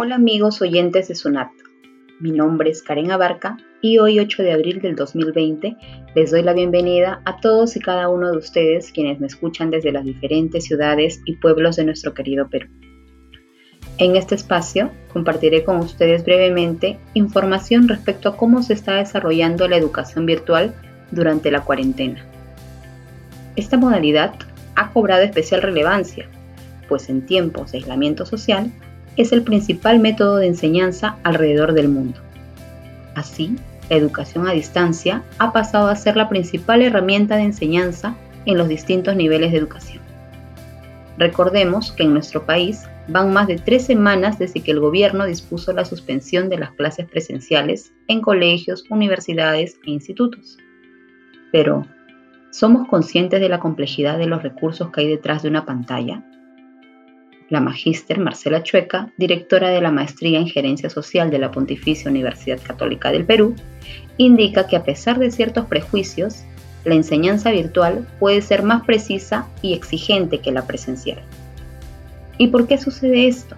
Hola amigos oyentes de Sunat. Mi nombre es Karen Abarca y hoy 8 de abril del 2020 les doy la bienvenida a todos y cada uno de ustedes quienes me escuchan desde las diferentes ciudades y pueblos de nuestro querido Perú. En este espacio compartiré con ustedes brevemente información respecto a cómo se está desarrollando la educación virtual durante la cuarentena. Esta modalidad ha cobrado especial relevancia, pues en tiempos de aislamiento social es el principal método de enseñanza alrededor del mundo. Así, la educación a distancia ha pasado a ser la principal herramienta de enseñanza en los distintos niveles de educación. Recordemos que en nuestro país van más de tres semanas desde que el gobierno dispuso la suspensión de las clases presenciales en colegios, universidades e institutos. Pero, ¿somos conscientes de la complejidad de los recursos que hay detrás de una pantalla? La magíster Marcela Chueca, directora de la Maestría en Gerencia Social de la Pontificia Universidad Católica del Perú, indica que a pesar de ciertos prejuicios, la enseñanza virtual puede ser más precisa y exigente que la presencial. ¿Y por qué sucede esto?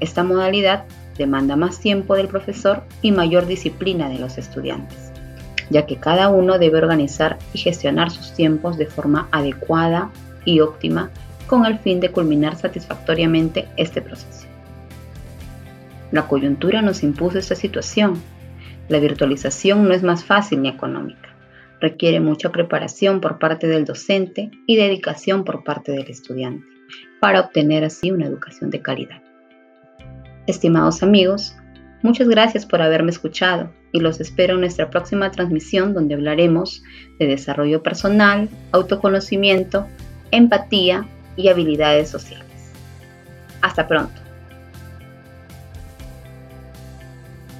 Esta modalidad demanda más tiempo del profesor y mayor disciplina de los estudiantes, ya que cada uno debe organizar y gestionar sus tiempos de forma adecuada y óptima con el fin de culminar satisfactoriamente este proceso. La coyuntura nos impuso esta situación. La virtualización no es más fácil ni económica. Requiere mucha preparación por parte del docente y dedicación por parte del estudiante para obtener así una educación de calidad. Estimados amigos, muchas gracias por haberme escuchado y los espero en nuestra próxima transmisión donde hablaremos de desarrollo personal, autoconocimiento, empatía y habilidades sociales. Hasta pronto.